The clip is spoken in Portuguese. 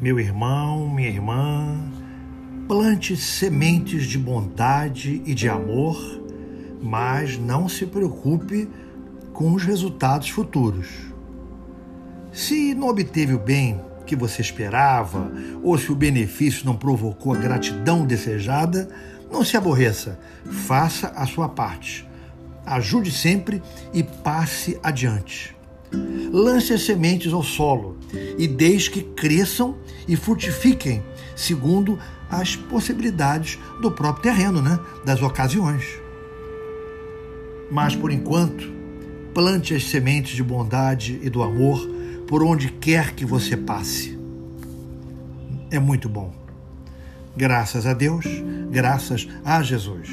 Meu irmão, minha irmã, plante sementes de bondade e de amor, mas não se preocupe com os resultados futuros. Se não obteve o bem que você esperava, ou se o benefício não provocou a gratidão desejada, não se aborreça, faça a sua parte. Ajude sempre e passe adiante. Lance as sementes ao solo e deixe que cresçam e frutifiquem segundo as possibilidades do próprio terreno, né? das ocasiões. Mas por enquanto, plante as sementes de bondade e do amor por onde quer que você passe. É muito bom. Graças a Deus, graças a Jesus.